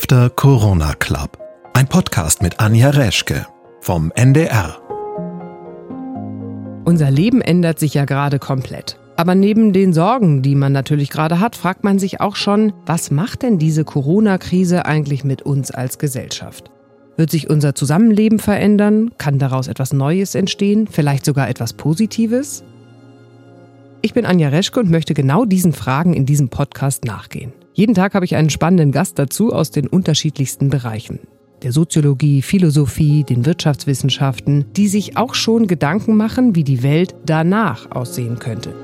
After Corona Club. Ein Podcast mit Anja Reschke vom NDR. Unser Leben ändert sich ja gerade komplett. Aber neben den Sorgen, die man natürlich gerade hat, fragt man sich auch schon, was macht denn diese Corona-Krise eigentlich mit uns als Gesellschaft? Wird sich unser Zusammenleben verändern? Kann daraus etwas Neues entstehen? Vielleicht sogar etwas Positives? Ich bin Anja Reschke und möchte genau diesen Fragen in diesem Podcast nachgehen. Jeden Tag habe ich einen spannenden Gast dazu aus den unterschiedlichsten Bereichen. Der Soziologie, Philosophie, den Wirtschaftswissenschaften, die sich auch schon Gedanken machen, wie die Welt danach aussehen könnte.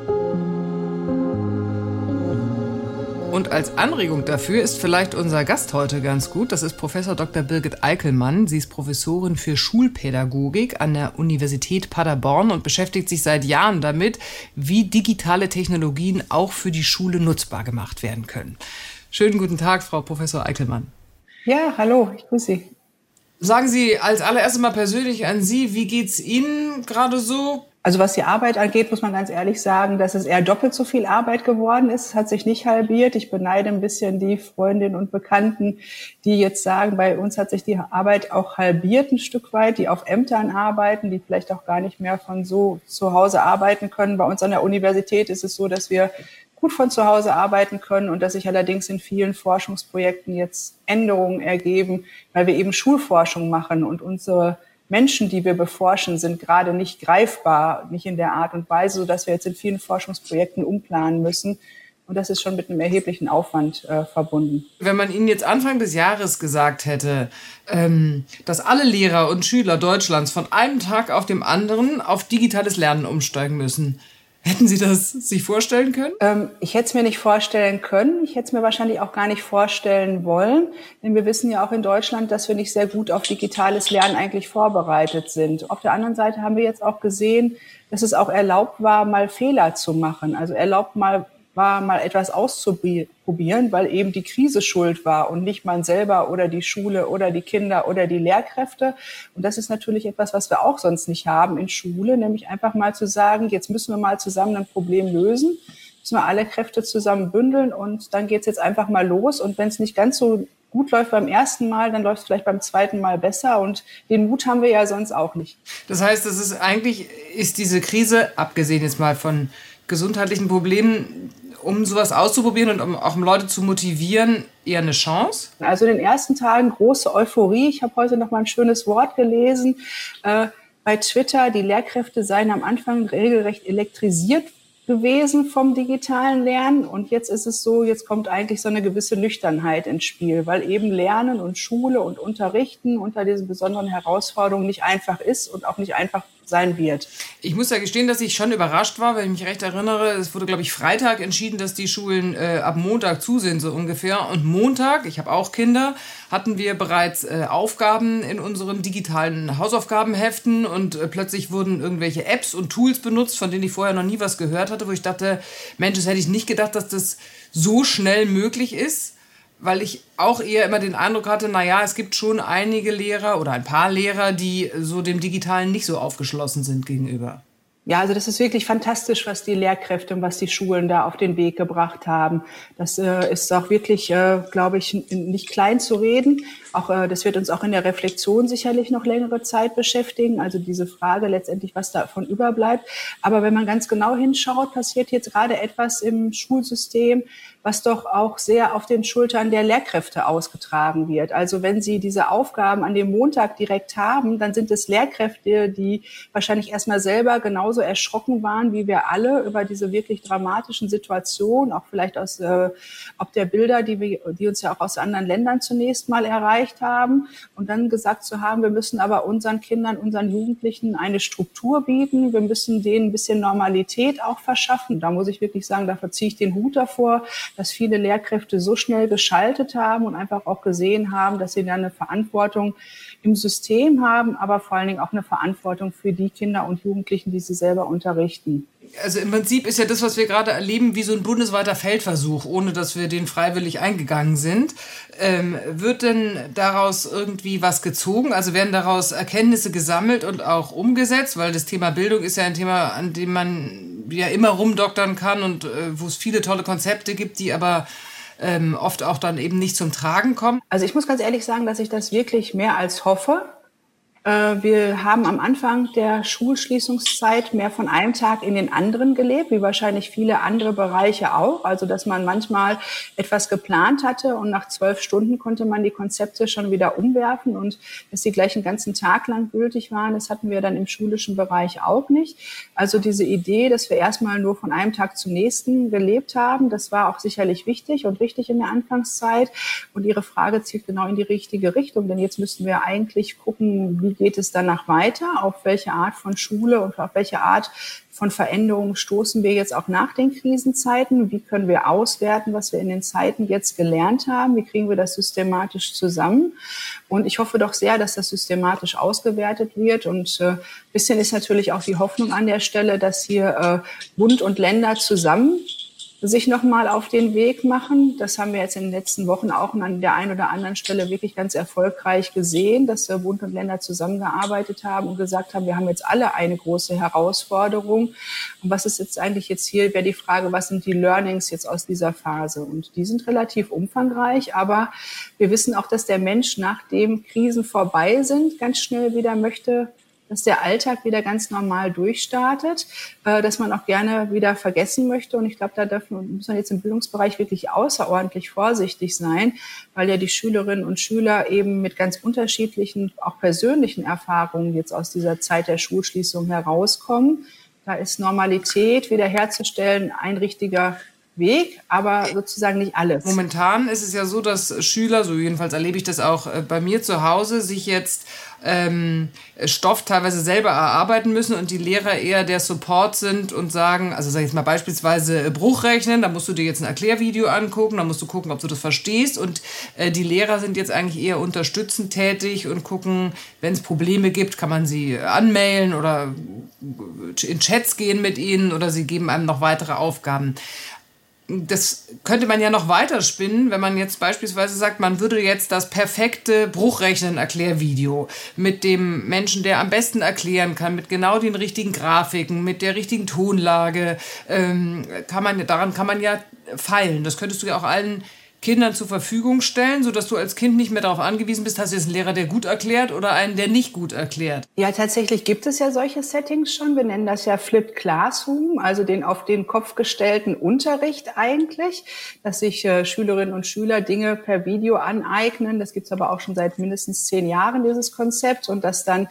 Und als Anregung dafür ist vielleicht unser Gast heute ganz gut. Das ist Professor Dr. Birgit Eickelmann. Sie ist Professorin für Schulpädagogik an der Universität Paderborn und beschäftigt sich seit Jahren damit, wie digitale Technologien auch für die Schule nutzbar gemacht werden können. Schönen guten Tag, Frau Professor Eickelmann. Ja, hallo, ich grüße Sie. Sagen Sie als allererstes mal persönlich an Sie, wie geht's Ihnen gerade so? Also was die Arbeit angeht, muss man ganz ehrlich sagen, dass es eher doppelt so viel Arbeit geworden ist. Hat sich nicht halbiert. Ich beneide ein bisschen die Freundinnen und Bekannten, die jetzt sagen, bei uns hat sich die Arbeit auch halbiert ein Stück weit, die auf Ämtern arbeiten, die vielleicht auch gar nicht mehr von so zu Hause arbeiten können. Bei uns an der Universität ist es so, dass wir gut von zu Hause arbeiten können und dass sich allerdings in vielen Forschungsprojekten jetzt Änderungen ergeben, weil wir eben Schulforschung machen und unsere Menschen, die wir beforschen, sind gerade nicht greifbar, nicht in der Art und Weise, sodass wir jetzt in vielen Forschungsprojekten umplanen müssen. Und das ist schon mit einem erheblichen Aufwand äh, verbunden. Wenn man Ihnen jetzt Anfang des Jahres gesagt hätte, ähm, dass alle Lehrer und Schüler Deutschlands von einem Tag auf dem anderen auf digitales Lernen umsteigen müssen, Hätten Sie das sich vorstellen können? Ähm, ich hätte es mir nicht vorstellen können. Ich hätte es mir wahrscheinlich auch gar nicht vorstellen wollen. Denn wir wissen ja auch in Deutschland, dass wir nicht sehr gut auf digitales Lernen eigentlich vorbereitet sind. Auf der anderen Seite haben wir jetzt auch gesehen, dass es auch erlaubt war, mal Fehler zu machen. Also erlaubt mal war, mal etwas auszuprobieren, weil eben die Krise schuld war und nicht man selber oder die Schule oder die Kinder oder die Lehrkräfte. Und das ist natürlich etwas, was wir auch sonst nicht haben in Schule, nämlich einfach mal zu sagen, jetzt müssen wir mal zusammen ein Problem lösen, müssen wir alle Kräfte zusammen bündeln und dann geht's jetzt einfach mal los. Und wenn es nicht ganz so gut läuft beim ersten Mal, dann läuft es vielleicht beim zweiten Mal besser und den Mut haben wir ja sonst auch nicht. Das heißt, es ist eigentlich, ist diese Krise, abgesehen jetzt mal von gesundheitlichen Problemen, um sowas auszuprobieren und um auch um Leute zu motivieren, eher eine Chance? Also in den ersten Tagen große Euphorie. Ich habe heute noch mal ein schönes Wort gelesen. Äh, bei Twitter, die Lehrkräfte seien am Anfang regelrecht elektrisiert gewesen vom digitalen Lernen. Und jetzt ist es so, jetzt kommt eigentlich so eine gewisse Nüchternheit ins Spiel, weil eben Lernen und Schule und Unterrichten unter diesen besonderen Herausforderungen nicht einfach ist und auch nicht einfach sein wird. Ich muss ja gestehen, dass ich schon überrascht war, wenn ich mich recht erinnere. Es wurde, glaube ich, Freitag entschieden, dass die Schulen äh, ab Montag zu sind, so ungefähr. Und Montag, ich habe auch Kinder, hatten wir bereits äh, Aufgaben in unseren digitalen Hausaufgabenheften und äh, plötzlich wurden irgendwelche Apps und Tools benutzt, von denen ich vorher noch nie was gehört hatte, wo ich dachte, Mensch, das hätte ich nicht gedacht, dass das so schnell möglich ist weil ich auch eher immer den Eindruck hatte, naja, es gibt schon einige Lehrer oder ein paar Lehrer, die so dem Digitalen nicht so aufgeschlossen sind gegenüber. Ja, also das ist wirklich fantastisch, was die Lehrkräfte und was die Schulen da auf den Weg gebracht haben. Das äh, ist auch wirklich, äh, glaube ich, nicht klein zu reden. Auch äh, das wird uns auch in der Reflexion sicherlich noch längere Zeit beschäftigen. Also diese Frage letztendlich, was davon überbleibt. Aber wenn man ganz genau hinschaut, passiert jetzt gerade etwas im Schulsystem, was doch auch sehr auf den Schultern der Lehrkräfte ausgetragen wird. Also wenn Sie diese Aufgaben an dem Montag direkt haben, dann sind es Lehrkräfte, die wahrscheinlich erstmal selber genauso erschrocken waren wie wir alle über diese wirklich dramatischen Situationen, auch vielleicht aus äh, ob der Bilder, die, wir, die uns ja auch aus anderen Ländern zunächst mal erreicht haben und dann gesagt zu haben, wir müssen aber unseren Kindern, unseren Jugendlichen eine Struktur bieten, wir müssen denen ein bisschen Normalität auch verschaffen. Da muss ich wirklich sagen, da verziehe ich den Hut davor, dass viele Lehrkräfte so schnell geschaltet haben und einfach auch gesehen haben, dass sie dann eine Verantwortung im System haben, aber vor allen Dingen auch eine Verantwortung für die Kinder und Jugendlichen, die sie selber unterrichten. Also im Prinzip ist ja das, was wir gerade erleben, wie so ein bundesweiter Feldversuch, ohne dass wir den freiwillig eingegangen sind. Ähm, wird denn daraus irgendwie was gezogen? Also werden daraus Erkenntnisse gesammelt und auch umgesetzt? Weil das Thema Bildung ist ja ein Thema, an dem man ja immer rumdoktern kann und äh, wo es viele tolle Konzepte gibt, die aber ähm, oft auch dann eben nicht zum Tragen kommen? Also ich muss ganz ehrlich sagen, dass ich das wirklich mehr als hoffe. Äh, wir haben am Anfang der Schulschließungszeit mehr von einem Tag in den anderen gelebt, wie wahrscheinlich viele andere Bereiche auch. Also dass man manchmal etwas geplant hatte und nach zwölf Stunden konnte man die Konzepte schon wieder umwerfen und dass die gleich einen ganzen Tag lang gültig waren, das hatten wir dann im schulischen Bereich auch nicht. Also diese Idee, dass wir erstmal nur von einem Tag zum nächsten gelebt haben, das war auch sicherlich wichtig und richtig in der Anfangszeit. Und Ihre Frage zielt genau in die richtige Richtung, denn jetzt müssten wir eigentlich gucken, wie geht es danach weiter? Auf welche Art von Schule und auf welche Art von Veränderungen stoßen wir jetzt auch nach den Krisenzeiten? Wie können wir auswerten, was wir in den Zeiten jetzt gelernt haben? Wie kriegen wir das systematisch zusammen? Und ich hoffe doch sehr, dass das systematisch ausgewertet wird. Und äh, bisschen ist natürlich auch die Hoffnung an der Stelle, dass hier äh, Bund und Länder zusammen sich nochmal auf den Weg machen. Das haben wir jetzt in den letzten Wochen auch an der einen oder anderen Stelle wirklich ganz erfolgreich gesehen, dass Bund und Länder zusammengearbeitet haben und gesagt haben, wir haben jetzt alle eine große Herausforderung. Und was ist jetzt eigentlich jetzt hier, wäre die Frage, was sind die Learnings jetzt aus dieser Phase? Und die sind relativ umfangreich, aber wir wissen auch, dass der Mensch, nachdem Krisen vorbei sind, ganz schnell wieder möchte, dass der Alltag wieder ganz normal durchstartet, äh, dass man auch gerne wieder vergessen möchte. Und ich glaube, da dürfen, muss man jetzt im Bildungsbereich wirklich außerordentlich vorsichtig sein, weil ja die Schülerinnen und Schüler eben mit ganz unterschiedlichen, auch persönlichen Erfahrungen jetzt aus dieser Zeit der Schulschließung herauskommen. Da ist Normalität wiederherzustellen ein richtiger Weg, aber sozusagen nicht alles. Momentan ist es ja so, dass Schüler, so jedenfalls erlebe ich das auch äh, bei mir zu Hause, sich jetzt ähm, Stoff teilweise selber erarbeiten müssen und die Lehrer eher der Support sind und sagen, also sag ich jetzt mal beispielsweise Bruchrechnen, da musst du dir jetzt ein Erklärvideo angucken, da musst du gucken, ob du das verstehst und äh, die Lehrer sind jetzt eigentlich eher unterstützend tätig und gucken, wenn es Probleme gibt, kann man sie anmailen oder in Chats gehen mit ihnen oder sie geben einem noch weitere Aufgaben das könnte man ja noch weiter spinnen, wenn man jetzt beispielsweise sagt, man würde jetzt das perfekte Bruchrechnen-Erklärvideo mit dem Menschen, der am besten erklären kann, mit genau den richtigen Grafiken, mit der richtigen Tonlage, ähm, kann man, daran kann man ja feilen. Das könntest du ja auch allen Kindern zur Verfügung stellen, sodass du als Kind nicht mehr darauf angewiesen bist, hast du jetzt einen Lehrer, der gut erklärt oder einen, der nicht gut erklärt? Ja, tatsächlich gibt es ja solche Settings schon. Wir nennen das ja Flipped Classroom, also den auf den Kopf gestellten Unterricht eigentlich, dass sich äh, Schülerinnen und Schüler Dinge per Video aneignen. Das gibt es aber auch schon seit mindestens zehn Jahren, dieses Konzept, und dass dann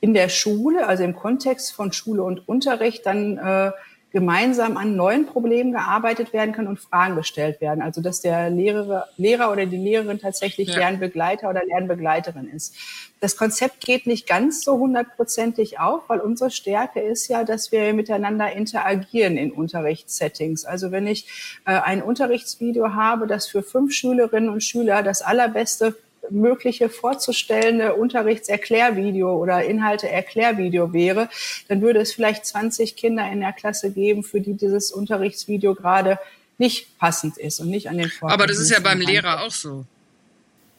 in der Schule, also im Kontext von Schule und Unterricht, dann äh, gemeinsam an neuen Problemen gearbeitet werden kann und Fragen gestellt werden. Also dass der Lehrer, Lehrer oder die Lehrerin tatsächlich ja. Lernbegleiter oder Lernbegleiterin ist. Das Konzept geht nicht ganz so hundertprozentig auf, weil unsere Stärke ist ja, dass wir miteinander interagieren in Unterrichtssettings. Also wenn ich äh, ein Unterrichtsvideo habe, das für fünf Schülerinnen und Schüler das allerbeste mögliche vorzustellende Unterrichtserklärvideo oder Inhalte-Erklärvideo wäre, dann würde es vielleicht 20 Kinder in der Klasse geben, für die dieses Unterrichtsvideo gerade nicht passend ist und nicht an den Vorteil. Aber das ist ja beim Lehrer auch so.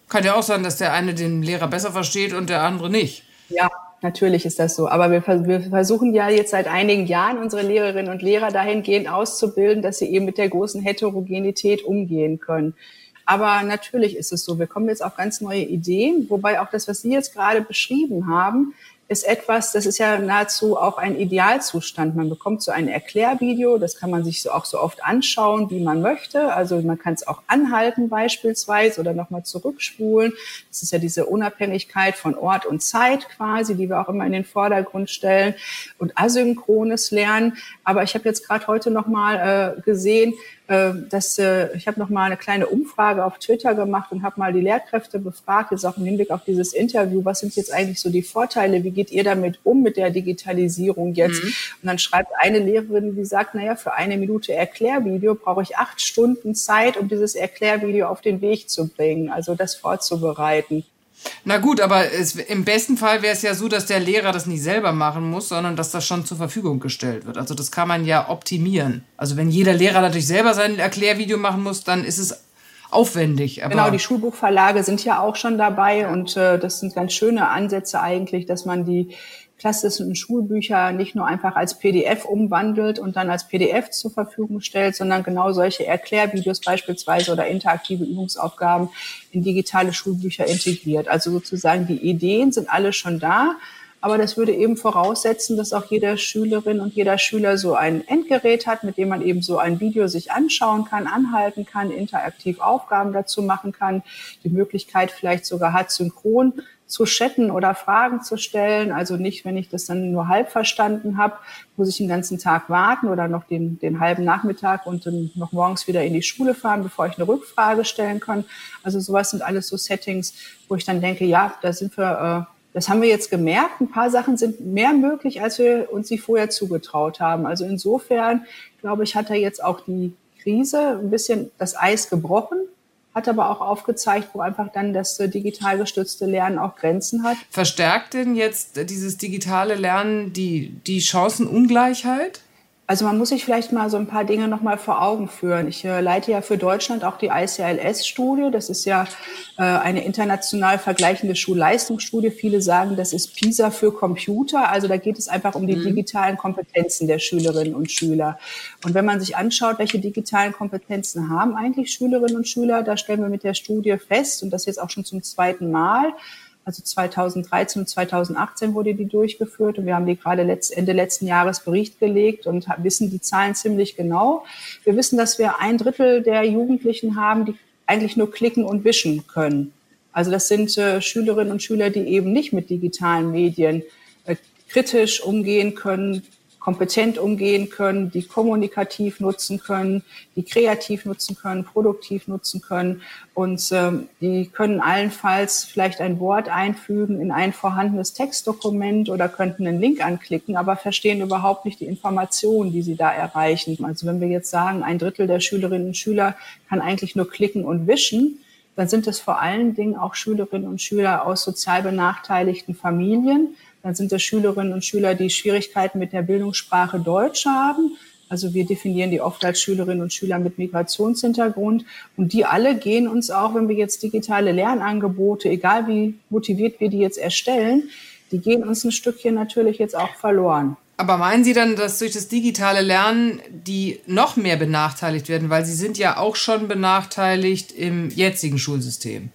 Kann ja auch sein, dass der eine den Lehrer besser versteht und der andere nicht. Ja, natürlich ist das so. Aber wir, wir, versuchen ja jetzt seit einigen Jahren unsere Lehrerinnen und Lehrer dahingehend auszubilden, dass sie eben mit der großen Heterogenität umgehen können. Aber natürlich ist es so, wir kommen jetzt auf ganz neue Ideen, wobei auch das, was Sie jetzt gerade beschrieben haben, ist etwas, das ist ja nahezu auch ein Idealzustand. Man bekommt so ein Erklärvideo, das kann man sich so auch so oft anschauen, wie man möchte. Also man kann es auch anhalten beispielsweise oder nochmal zurückspulen. Das ist ja diese Unabhängigkeit von Ort und Zeit quasi, die wir auch immer in den Vordergrund stellen und asynchrones Lernen. Aber ich habe jetzt gerade heute nochmal äh, gesehen, äh, dass äh, ich habe noch mal eine kleine Umfrage auf Twitter gemacht und habe mal die Lehrkräfte befragt, jetzt auch im Hinblick auf dieses Interview, was sind jetzt eigentlich so die Vorteile, wie geht ihr damit um mit der Digitalisierung jetzt? Mhm. Und dann schreibt eine Lehrerin, die sagt, naja, für eine Minute Erklärvideo brauche ich acht Stunden Zeit, um dieses Erklärvideo auf den Weg zu bringen, also das vorzubereiten. Na gut, aber es, im besten Fall wäre es ja so, dass der Lehrer das nicht selber machen muss, sondern dass das schon zur Verfügung gestellt wird. Also das kann man ja optimieren. Also wenn jeder Lehrer natürlich selber sein Erklärvideo machen muss, dann ist es aufwendig. genau, die Schulbuchverlage sind ja auch schon dabei und äh, das sind ganz schöne Ansätze eigentlich, dass man die klassischen Schulbücher nicht nur einfach als PDF umwandelt und dann als PDF zur Verfügung stellt, sondern genau solche Erklärvideos beispielsweise oder interaktive Übungsaufgaben in digitale Schulbücher integriert. Also sozusagen die Ideen sind alle schon da. Aber das würde eben voraussetzen, dass auch jeder Schülerin und jeder Schüler so ein Endgerät hat, mit dem man eben so ein Video sich anschauen kann, anhalten kann, interaktiv Aufgaben dazu machen kann, die Möglichkeit vielleicht sogar hat, synchron zu chatten oder Fragen zu stellen. Also nicht, wenn ich das dann nur halb verstanden habe, muss ich den ganzen Tag warten oder noch den, den halben Nachmittag und dann noch morgens wieder in die Schule fahren, bevor ich eine Rückfrage stellen kann. Also sowas sind alles so Settings, wo ich dann denke, ja, da sind wir, äh, das haben wir jetzt gemerkt. Ein paar Sachen sind mehr möglich, als wir uns sie vorher zugetraut haben. Also insofern, glaube ich, hat er jetzt auch die Krise ein bisschen das Eis gebrochen hat aber auch aufgezeigt, wo einfach dann das äh, digital gestützte Lernen auch Grenzen hat. Verstärkt denn jetzt dieses digitale Lernen die, die Chancenungleichheit? Also man muss sich vielleicht mal so ein paar Dinge noch mal vor Augen führen. Ich äh, leite ja für Deutschland auch die ICLS-Studie. Das ist ja äh, eine international vergleichende Schulleistungsstudie. Viele sagen, das ist PISA für Computer. Also da geht es einfach um die mhm. digitalen Kompetenzen der Schülerinnen und Schüler. Und wenn man sich anschaut, welche digitalen Kompetenzen haben eigentlich Schülerinnen und Schüler, da stellen wir mit der Studie fest, und das jetzt auch schon zum zweiten Mal, also 2013 und 2018 wurde die durchgeführt und wir haben die gerade Ende letzten Jahres Bericht gelegt und wissen die Zahlen ziemlich genau. Wir wissen, dass wir ein Drittel der Jugendlichen haben, die eigentlich nur klicken und wischen können. Also das sind äh, Schülerinnen und Schüler, die eben nicht mit digitalen Medien äh, kritisch umgehen können, kompetent umgehen können, die kommunikativ nutzen können, die kreativ nutzen können, produktiv nutzen können. Und ähm, die können allenfalls vielleicht ein Wort einfügen in ein vorhandenes Textdokument oder könnten einen Link anklicken, aber verstehen überhaupt nicht die Informationen, die sie da erreichen. Also wenn wir jetzt sagen, ein Drittel der Schülerinnen und Schüler kann eigentlich nur klicken und wischen, dann sind es vor allen Dingen auch Schülerinnen und Schüler aus sozial benachteiligten Familien dann sind das Schülerinnen und Schüler, die Schwierigkeiten mit der Bildungssprache Deutsch haben. Also wir definieren die oft als Schülerinnen und Schüler mit Migrationshintergrund. Und die alle gehen uns auch, wenn wir jetzt digitale Lernangebote, egal wie motiviert wir die jetzt erstellen, die gehen uns ein Stückchen natürlich jetzt auch verloren. Aber meinen Sie dann, dass durch das digitale Lernen die noch mehr benachteiligt werden? Weil sie sind ja auch schon benachteiligt im jetzigen Schulsystem.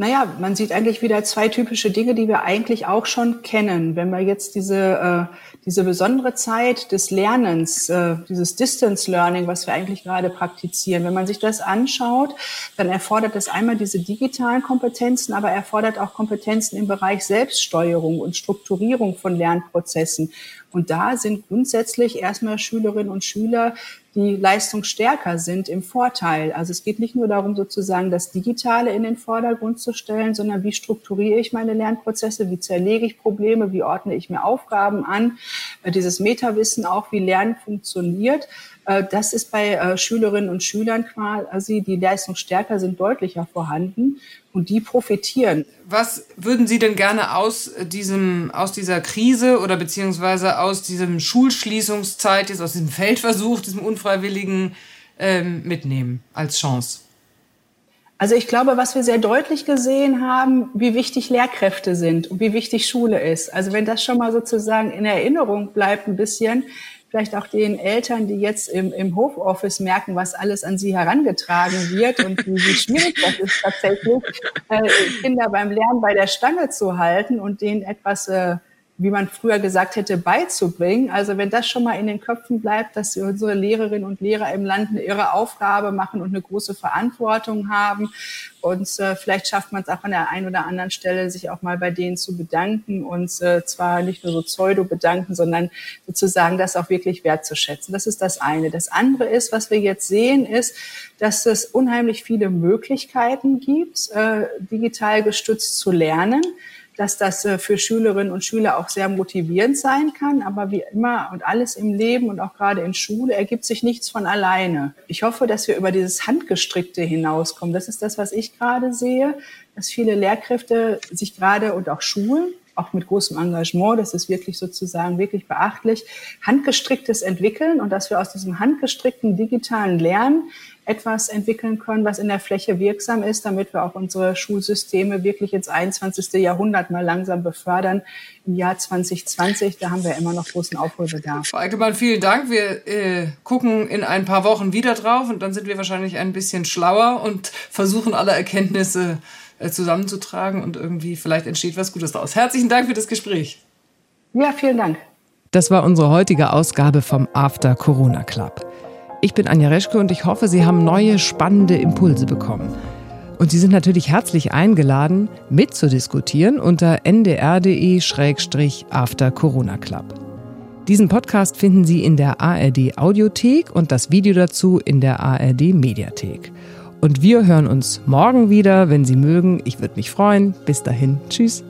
Naja, man sieht eigentlich wieder zwei typische Dinge, die wir eigentlich auch schon kennen. Wenn wir jetzt diese, äh, diese besondere Zeit des Lernens, äh, dieses Distance Learning, was wir eigentlich gerade praktizieren, wenn man sich das anschaut, dann erfordert es einmal diese digitalen Kompetenzen, aber erfordert auch Kompetenzen im Bereich Selbststeuerung und Strukturierung von Lernprozessen. Und da sind grundsätzlich erstmal Schülerinnen und Schüler, die leistungsstärker sind, im Vorteil. Also es geht nicht nur darum, sozusagen das Digitale in den Vordergrund zu stellen, sondern wie strukturiere ich meine Lernprozesse, wie zerlege ich Probleme, wie ordne ich mir Aufgaben an, äh, dieses Metawissen auch, wie Lernen funktioniert. Äh, das ist bei äh, Schülerinnen und Schülern quasi, die leistungsstärker sind, deutlicher vorhanden und die profitieren. Was würden Sie denn gerne aus diesem, aus dieser Krise oder beziehungsweise aus diesem Schulschließungszeit, jetzt aus diesem Feldversuch, diesem unfreiwilligen ähm, mitnehmen als Chance? Also ich glaube, was wir sehr deutlich gesehen haben, wie wichtig Lehrkräfte sind und wie wichtig Schule ist. Also wenn das schon mal sozusagen in Erinnerung bleibt ein bisschen, vielleicht auch den Eltern, die jetzt im, im Hofoffice merken, was alles an sie herangetragen wird und wie, wie schwierig das ist tatsächlich, äh, Kinder beim Lernen bei der Stange zu halten und denen etwas äh, wie man früher gesagt hätte, beizubringen. Also wenn das schon mal in den Köpfen bleibt, dass unsere Lehrerinnen und Lehrer im Land eine irre Aufgabe machen und eine große Verantwortung haben. Und äh, vielleicht schafft man es auch an der einen oder anderen Stelle, sich auch mal bei denen zu bedanken und äh, zwar nicht nur so pseudo bedanken, sondern sozusagen das auch wirklich wertzuschätzen. Das ist das eine. Das andere ist, was wir jetzt sehen, ist, dass es unheimlich viele Möglichkeiten gibt, äh, digital gestützt zu lernen dass das äh, für Schülerinnen und Schüler auch sehr motivierend sein kann. Aber wie immer und alles im Leben und auch gerade in Schule ergibt sich nichts von alleine. Ich hoffe, dass wir über dieses Handgestrickte hinauskommen. Das ist das, was ich gerade sehe, dass viele Lehrkräfte sich gerade und auch Schulen auch mit großem Engagement, das ist wirklich sozusagen wirklich beachtlich, handgestricktes entwickeln und dass wir aus diesem handgestrickten digitalen Lernen etwas entwickeln können, was in der Fläche wirksam ist, damit wir auch unsere Schulsysteme wirklich ins 21. Jahrhundert mal langsam befördern. Im Jahr 2020, da haben wir immer noch großen Aufholbedarf. Frau Eickelmann, vielen Dank. Wir äh, gucken in ein paar Wochen wieder drauf und dann sind wir wahrscheinlich ein bisschen schlauer und versuchen alle Erkenntnisse äh, zusammenzutragen und irgendwie vielleicht entsteht was Gutes daraus. Herzlichen Dank für das Gespräch. Ja, vielen Dank. Das war unsere heutige Ausgabe vom After Corona Club. Ich bin Anja Reschke und ich hoffe, Sie haben neue spannende Impulse bekommen. Und Sie sind natürlich herzlich eingeladen, mitzudiskutieren unter ndr.de-after Corona Club. Diesen Podcast finden Sie in der ARD Audiothek und das Video dazu in der ARD Mediathek. Und wir hören uns morgen wieder, wenn Sie mögen. Ich würde mich freuen. Bis dahin. Tschüss.